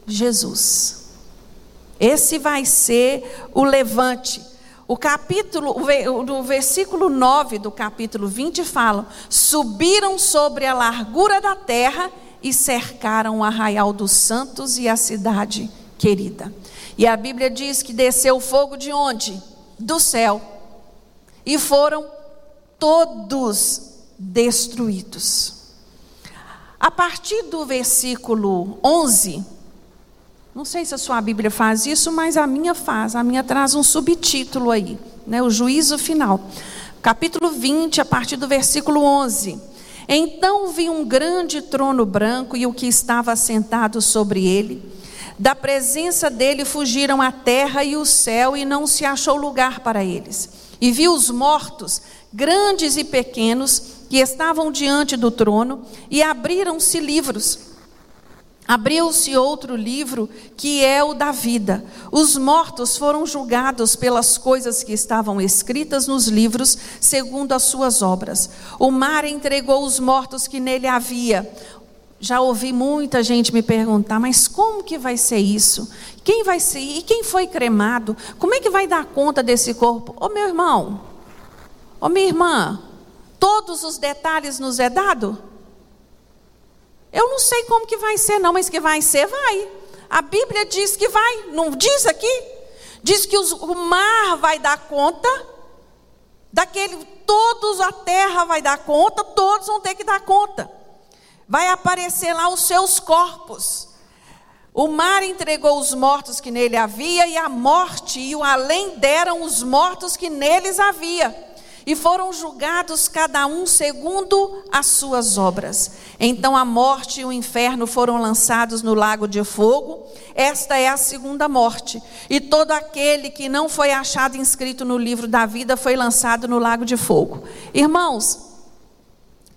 [SPEAKER 2] Jesus. Esse vai ser o levante. O capítulo, o versículo 9 do capítulo 20 fala: Subiram sobre a largura da terra e cercaram o arraial dos santos e a cidade querida. E a Bíblia diz que desceu fogo de onde? Do céu e foram todos destruídos. A partir do versículo 11, não sei se a sua Bíblia faz isso, mas a minha faz. A minha traz um subtítulo aí, né, o juízo final. Capítulo 20, a partir do versículo 11. Então vi um grande trono branco e o que estava sentado sobre ele. Da presença dele fugiram a terra e o céu, e não se achou lugar para eles e viu os mortos, grandes e pequenos, que estavam diante do trono, e abriram-se livros. Abriu-se outro livro, que é o da vida. Os mortos foram julgados pelas coisas que estavam escritas nos livros, segundo as suas obras. O mar entregou os mortos que nele havia. Já ouvi muita gente me perguntar, mas como que vai ser isso? Quem vai ser? E quem foi cremado? Como é que vai dar conta desse corpo? Ô meu irmão, ô minha irmã, todos os detalhes nos é dado? Eu não sei como que vai ser, não, mas que vai ser, vai. A Bíblia diz que vai, não diz aqui? Diz que os, o mar vai dar conta, daquele, todos a terra vai dar conta, todos vão ter que dar conta. Vai aparecer lá os seus corpos. O mar entregou os mortos que nele havia, e a morte e o além deram os mortos que neles havia. E foram julgados cada um segundo as suas obras. Então a morte e o inferno foram lançados no lago de fogo. Esta é a segunda morte. E todo aquele que não foi achado inscrito no livro da vida foi lançado no lago de fogo. Irmãos,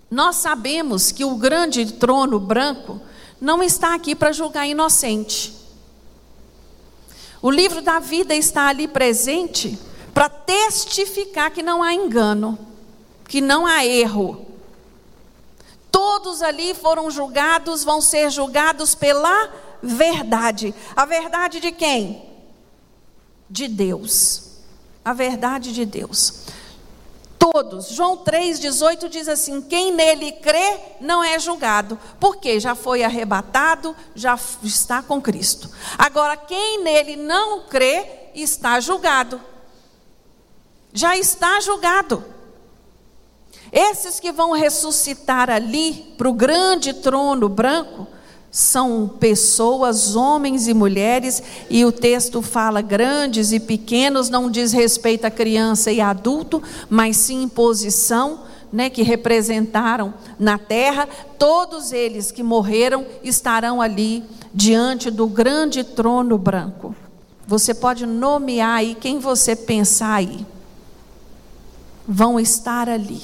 [SPEAKER 2] nós sabemos que o grande trono branco não está aqui para julgar inocente. O livro da vida está ali presente para testificar que não há engano, que não há erro. Todos ali foram julgados, vão ser julgados pela verdade. A verdade de quem? De Deus. A verdade de Deus todos. João 3,18 diz assim: quem nele crê não é julgado, porque já foi arrebatado, já está com Cristo. Agora, quem nele não crê está julgado. Já está julgado. Esses que vão ressuscitar ali para o grande trono branco, são pessoas, homens e mulheres, e o texto fala grandes e pequenos, não diz respeito a criança e adulto, mas sim posição, né, que representaram na terra, todos eles que morreram estarão ali diante do grande trono branco. Você pode nomear aí quem você pensar aí. Vão estar ali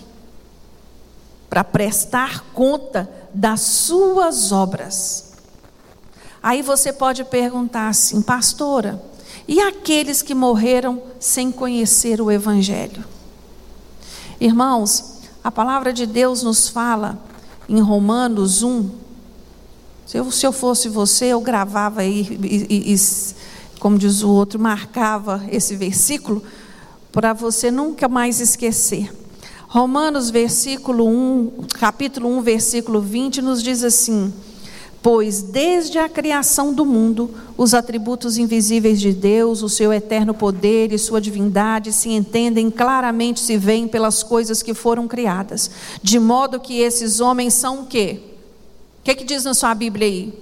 [SPEAKER 2] para prestar conta das suas obras. Aí você pode perguntar assim, pastora, e aqueles que morreram sem conhecer o Evangelho? Irmãos, a palavra de Deus nos fala em Romanos 1. Se eu, se eu fosse você, eu gravava aí, e, e, e, como diz o outro, marcava esse versículo, para você nunca mais esquecer. Romanos versículo 1, capítulo 1, versículo 20 nos diz assim: Pois desde a criação do mundo, os atributos invisíveis de Deus, o seu eterno poder e sua divindade se entendem claramente, se veem pelas coisas que foram criadas. De modo que esses homens são o quê? O que, que diz na sua Bíblia aí?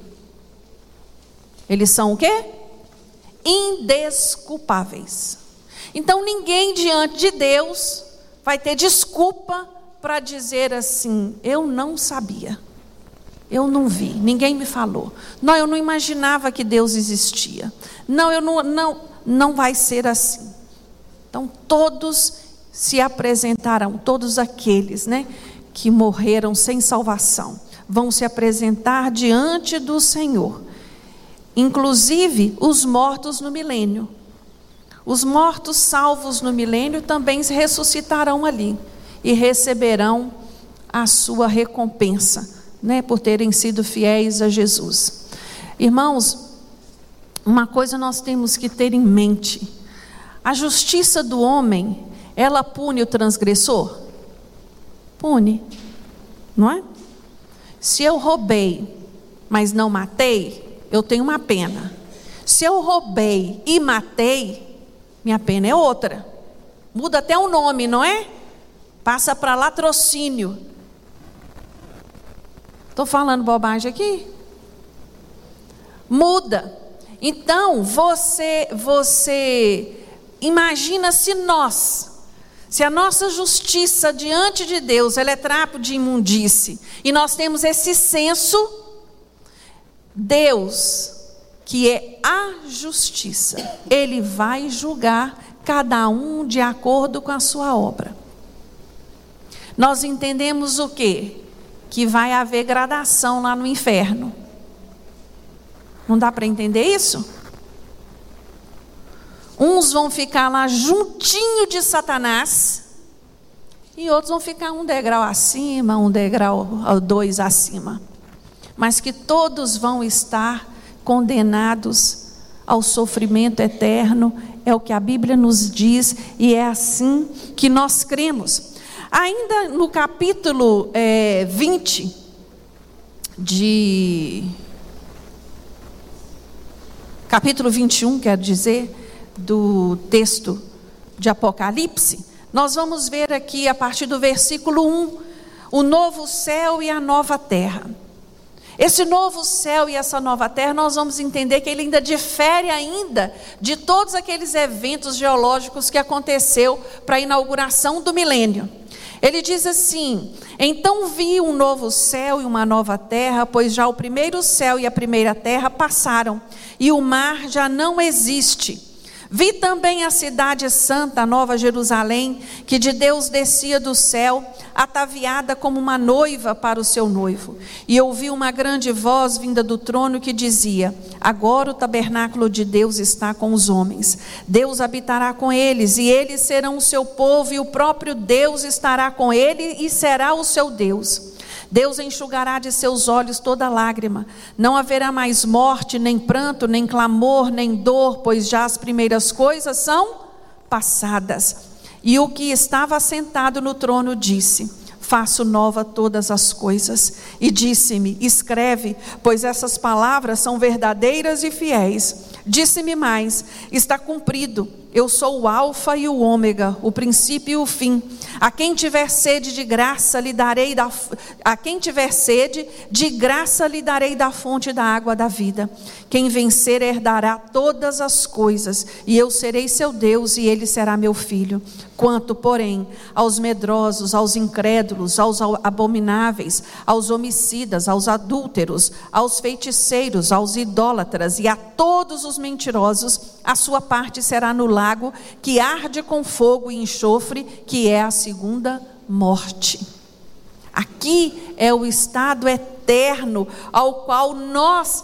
[SPEAKER 2] Eles são o quê? Indesculpáveis. Então ninguém diante de Deus vai ter desculpa para dizer assim: eu não sabia. Eu não vi, ninguém me falou. Não, eu não imaginava que Deus existia. Não, eu não, não, não vai ser assim. Então todos se apresentarão, todos aqueles, né, que morreram sem salvação, vão se apresentar diante do Senhor. Inclusive os mortos no milênio. Os mortos salvos no milênio também ressuscitarão ali e receberão a sua recompensa né, por terem sido fiéis a Jesus. Irmãos, uma coisa nós temos que ter em mente: a justiça do homem, ela pune o transgressor? Pune, não é? Se eu roubei, mas não matei, eu tenho uma pena. Se eu roubei e matei, minha pena é outra. Muda até o nome, não é? Passa para latrocínio. Estou falando bobagem aqui? Muda. Então, você, você imagina se nós, se a nossa justiça diante de Deus, ela é trapo de imundície, e nós temos esse senso, Deus, que é a justiça, Ele vai julgar cada um de acordo com a sua obra. Nós entendemos o que? que vai haver gradação lá no inferno. Não dá para entender isso? Uns vão ficar lá juntinho de Satanás e outros vão ficar um degrau acima, um degrau dois acima. Mas que todos vão estar condenados ao sofrimento eterno, é o que a Bíblia nos diz e é assim que nós cremos. Ainda no capítulo é, 20 de. Capítulo 21, quer dizer, do texto de Apocalipse, nós vamos ver aqui a partir do versículo 1 o novo céu e a nova terra. Esse novo céu e essa nova terra, nós vamos entender que ele ainda difere ainda de todos aqueles eventos geológicos que aconteceu para a inauguração do milênio. Ele diz assim: Então vi um novo céu e uma nova terra, pois já o primeiro céu e a primeira terra passaram, e o mar já não existe. Vi também a cidade santa, nova Jerusalém, que de Deus descia do céu, ataviada como uma noiva para o seu noivo. E ouvi uma grande voz vinda do trono que dizia: Agora o tabernáculo de Deus está com os homens. Deus habitará com eles, e eles serão o seu povo, e o próprio Deus estará com ele e será o seu Deus. Deus enxugará de seus olhos toda lágrima. Não haverá mais morte, nem pranto, nem clamor, nem dor, pois já as primeiras coisas são passadas. E o que estava sentado no trono disse: Faço nova todas as coisas. E disse-me: Escreve, pois essas palavras são verdadeiras e fiéis. Disse-me mais: Está cumprido. Eu sou o Alfa e o Ômega, o princípio e o fim. A quem tiver sede de graça lhe darei da a quem tiver sede de graça lhe darei da fonte da água da vida. Quem vencer herdará todas as coisas, e eu serei seu Deus e ele será meu filho. Quanto, porém, aos medrosos, aos incrédulos, aos abomináveis, aos homicidas, aos adúlteros, aos feiticeiros, aos idólatras e a todos os mentirosos, a sua parte será no lago que arde com fogo e enxofre, que é a segunda morte. Aqui é o estado eterno ao qual nós,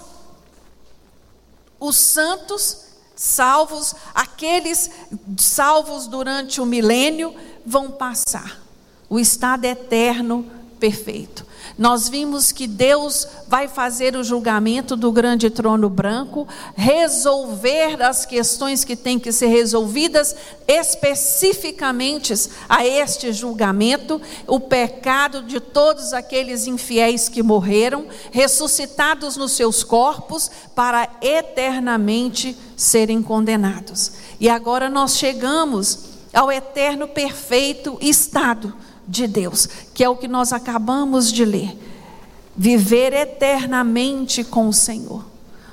[SPEAKER 2] os santos, salvos, aqueles salvos durante o milênio, vão passar. O estado eterno perfeito. Nós vimos que Deus vai fazer o julgamento do grande trono branco, resolver as questões que têm que ser resolvidas especificamente a este julgamento, o pecado de todos aqueles infiéis que morreram, ressuscitados nos seus corpos para eternamente serem condenados. E agora nós chegamos ao eterno perfeito estado de Deus, que é o que nós acabamos de ler. Viver eternamente com o Senhor.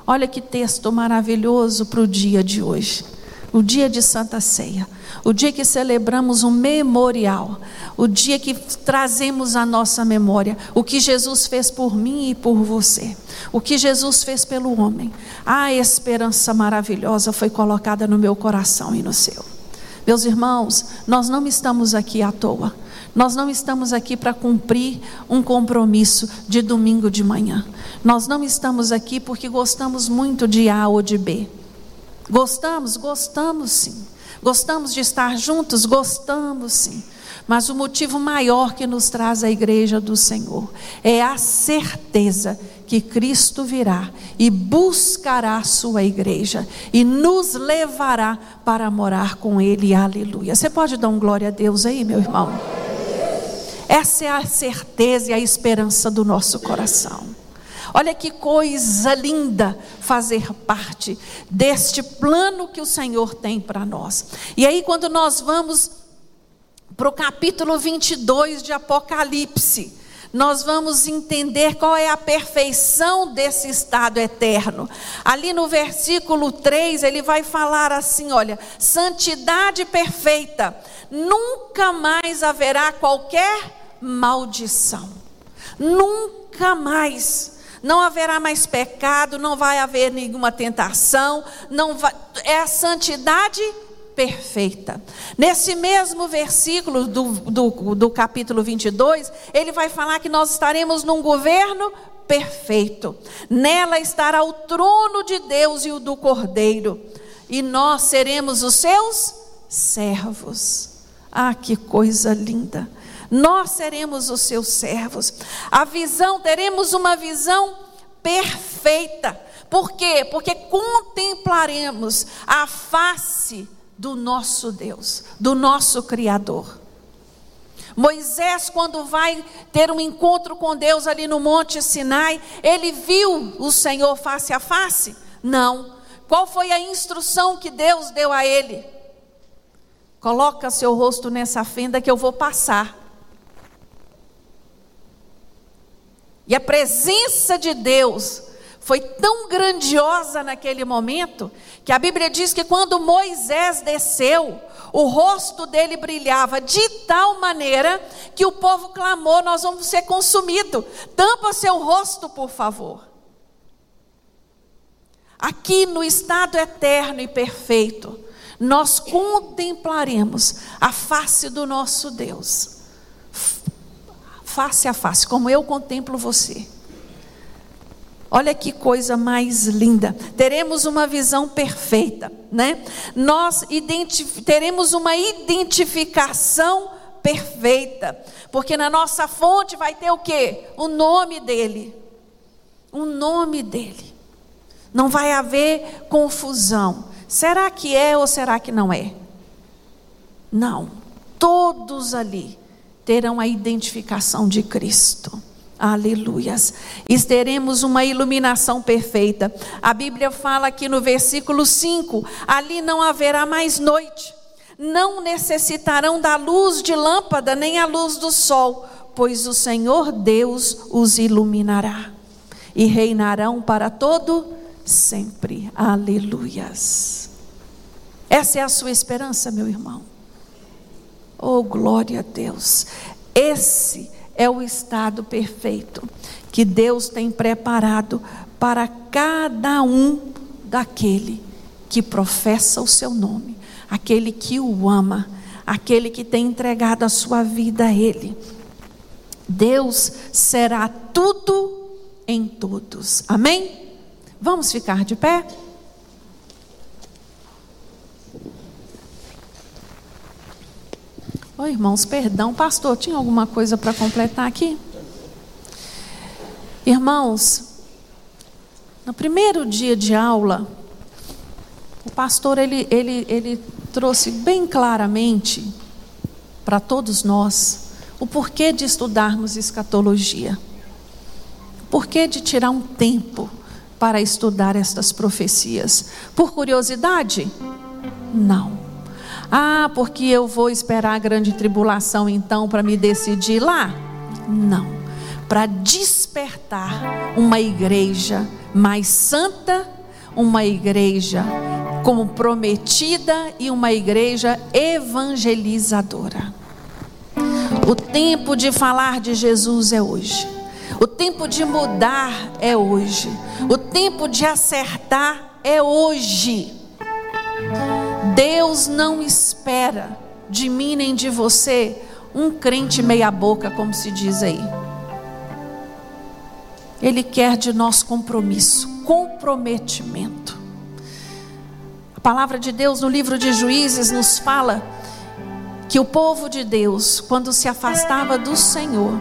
[SPEAKER 2] Olha que texto maravilhoso para o dia de hoje, o dia de Santa Ceia, o dia que celebramos um memorial, o dia que trazemos à nossa memória o que Jesus fez por mim e por você, o que Jesus fez pelo homem. A esperança maravilhosa foi colocada no meu coração e no seu. Meus irmãos, nós não estamos aqui à toa. Nós não estamos aqui para cumprir um compromisso de domingo de manhã. Nós não estamos aqui porque gostamos muito de A ou de B. Gostamos? Gostamos sim. Gostamos de estar juntos? Gostamos sim. Mas o motivo maior que nos traz à igreja do Senhor é a certeza que Cristo virá e buscará a sua igreja e nos levará para morar com Ele. Aleluia. Você pode dar um glória a Deus aí, meu irmão? Essa é a certeza e a esperança do nosso coração. Olha que coisa linda fazer parte deste plano que o Senhor tem para nós. E aí, quando nós vamos para o capítulo 22 de Apocalipse, nós vamos entender qual é a perfeição desse estado eterno. Ali no versículo 3, ele vai falar assim: olha, santidade perfeita, nunca mais haverá qualquer maldição. Nunca mais. Não haverá mais pecado, não vai haver nenhuma tentação, não vai, é a santidade perfeita. Nesse mesmo versículo do, do, do capítulo 22, ele vai falar que nós estaremos num governo perfeito. Nela estará o trono de Deus e o do Cordeiro, e nós seremos os seus servos. Ah, que coisa linda! Nós seremos os seus servos. A visão, teremos uma visão perfeita. Por quê? Porque contemplaremos a face do nosso Deus, do nosso Criador. Moisés, quando vai ter um encontro com Deus ali no Monte Sinai, ele viu o Senhor face a face? Não. Qual foi a instrução que Deus deu a ele? Coloca seu rosto nessa fenda que eu vou passar. E a presença de Deus foi tão grandiosa naquele momento, que a Bíblia diz que quando Moisés desceu, o rosto dele brilhava de tal maneira que o povo clamou: Nós vamos ser consumidos, tampa seu rosto, por favor. Aqui no estado eterno e perfeito, nós contemplaremos a face do nosso Deus face a face, como eu contemplo você. Olha que coisa mais linda. Teremos uma visão perfeita, né? Nós teremos uma identificação perfeita, porque na nossa fonte vai ter o quê? O nome dele. O nome dele. Não vai haver confusão. Será que é ou será que não é? Não. Todos ali terão a identificação de Cristo. Aleluias. E teremos uma iluminação perfeita. A Bíblia fala aqui no versículo 5: ali não haverá mais noite, não necessitarão da luz de lâmpada, nem a luz do sol, pois o Senhor Deus os iluminará e reinarão para todo sempre. Aleluias. Essa é a sua esperança, meu irmão. Oh, glória a Deus. Esse é o estado perfeito que Deus tem preparado para cada um daquele que professa o seu nome, aquele que o ama, aquele que tem entregado a sua vida a Ele. Deus será tudo em todos. Amém? Vamos ficar de pé? Irmãos, perdão. Pastor, tinha alguma coisa para completar aqui? Irmãos, no primeiro dia de aula, o pastor ele, ele, ele trouxe bem claramente para todos nós o porquê de estudarmos escatologia. O porquê de tirar um tempo para estudar estas profecias. Por curiosidade? Não. Ah, porque eu vou esperar a grande tribulação então para me decidir lá? Não. Para despertar uma igreja mais santa, uma igreja comprometida e uma igreja evangelizadora. O tempo de falar de Jesus é hoje. O tempo de mudar é hoje. O tempo de acertar é hoje. Deus não espera de mim nem de você um crente meia-boca, como se diz aí. Ele quer de nós compromisso, comprometimento. A palavra de Deus no livro de Juízes nos fala que o povo de Deus, quando se afastava do Senhor,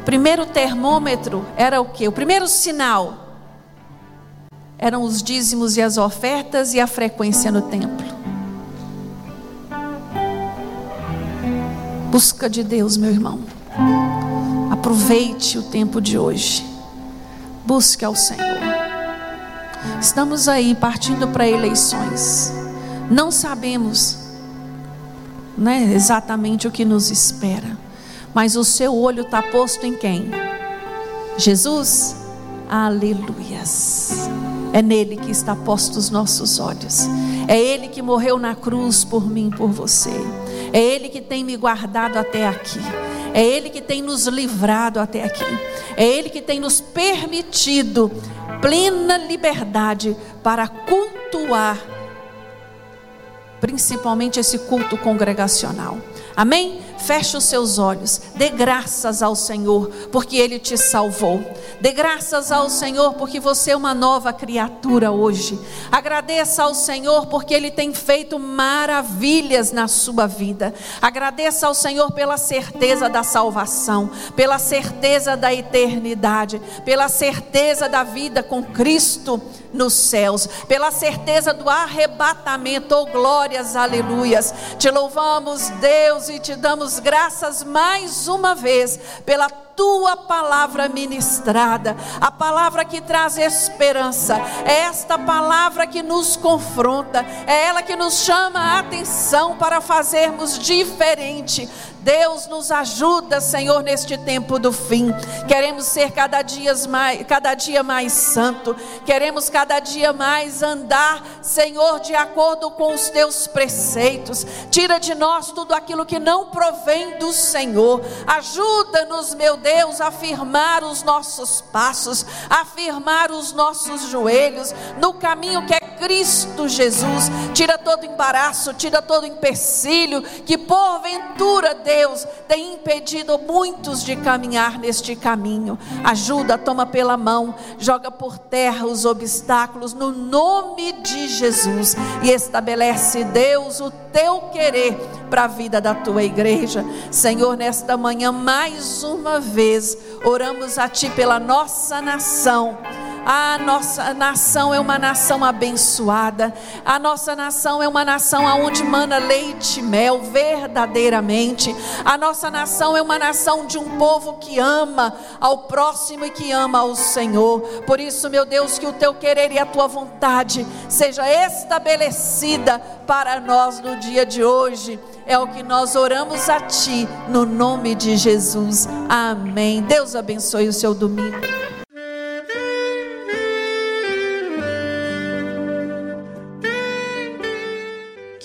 [SPEAKER 2] o primeiro termômetro era o que? O primeiro sinal eram os dízimos e as ofertas e a frequência no templo. Busca de Deus, meu irmão. Aproveite o tempo de hoje. Busque ao Senhor. Estamos aí partindo para eleições. Não sabemos né, exatamente o que nos espera. Mas o seu olho está posto em quem? Jesus? Aleluias. É nele que está posto os nossos olhos. É ele que morreu na cruz por mim, por você. É ele que tem me guardado até aqui. É ele que tem nos livrado até aqui. É ele que tem nos permitido plena liberdade para cultuar principalmente esse culto congregacional. Amém? Feche os seus olhos, dê graças ao Senhor, porque Ele te salvou. Dê graças ao Senhor, porque você é uma nova criatura hoje. Agradeça ao Senhor, porque Ele tem feito maravilhas na sua vida. Agradeça ao Senhor pela certeza da salvação, pela certeza da eternidade, pela certeza da vida com Cristo nos céus, pela certeza do arrebatamento, oh glórias, aleluias. Te louvamos, Deus, e te damos graças mais uma vez pela tua palavra ministrada, a palavra que traz esperança, é esta palavra que nos confronta, é ela que nos chama a atenção para fazermos diferente. Deus nos ajuda, Senhor, neste tempo do fim. Queremos ser cada dia mais, cada dia mais santo. Queremos cada dia mais andar, Senhor, de acordo com os teus preceitos. Tira de nós tudo aquilo que não provém do Senhor. Ajuda-nos, meu Deus, a firmar os nossos passos, a firmar os nossos joelhos no caminho que é Cristo Jesus. Tira todo embaraço, tira todo empecilho que porventura Deus Deus tem impedido muitos de caminhar neste caminho. Ajuda, toma pela mão, joga por terra os obstáculos no nome de Jesus e estabelece, Deus, o teu querer para a vida da tua igreja. Senhor, nesta manhã, mais uma vez, oramos a Ti pela nossa nação a nossa nação é uma nação abençoada. A nossa nação é uma nação onde mana leite e mel, verdadeiramente. A nossa nação é uma nação de um povo que ama ao próximo e que ama ao Senhor. Por isso, meu Deus, que o teu querer e a tua vontade seja estabelecida para nós no dia de hoje. É o que nós oramos a Ti, no nome de Jesus. Amém. Deus abençoe o seu domingo.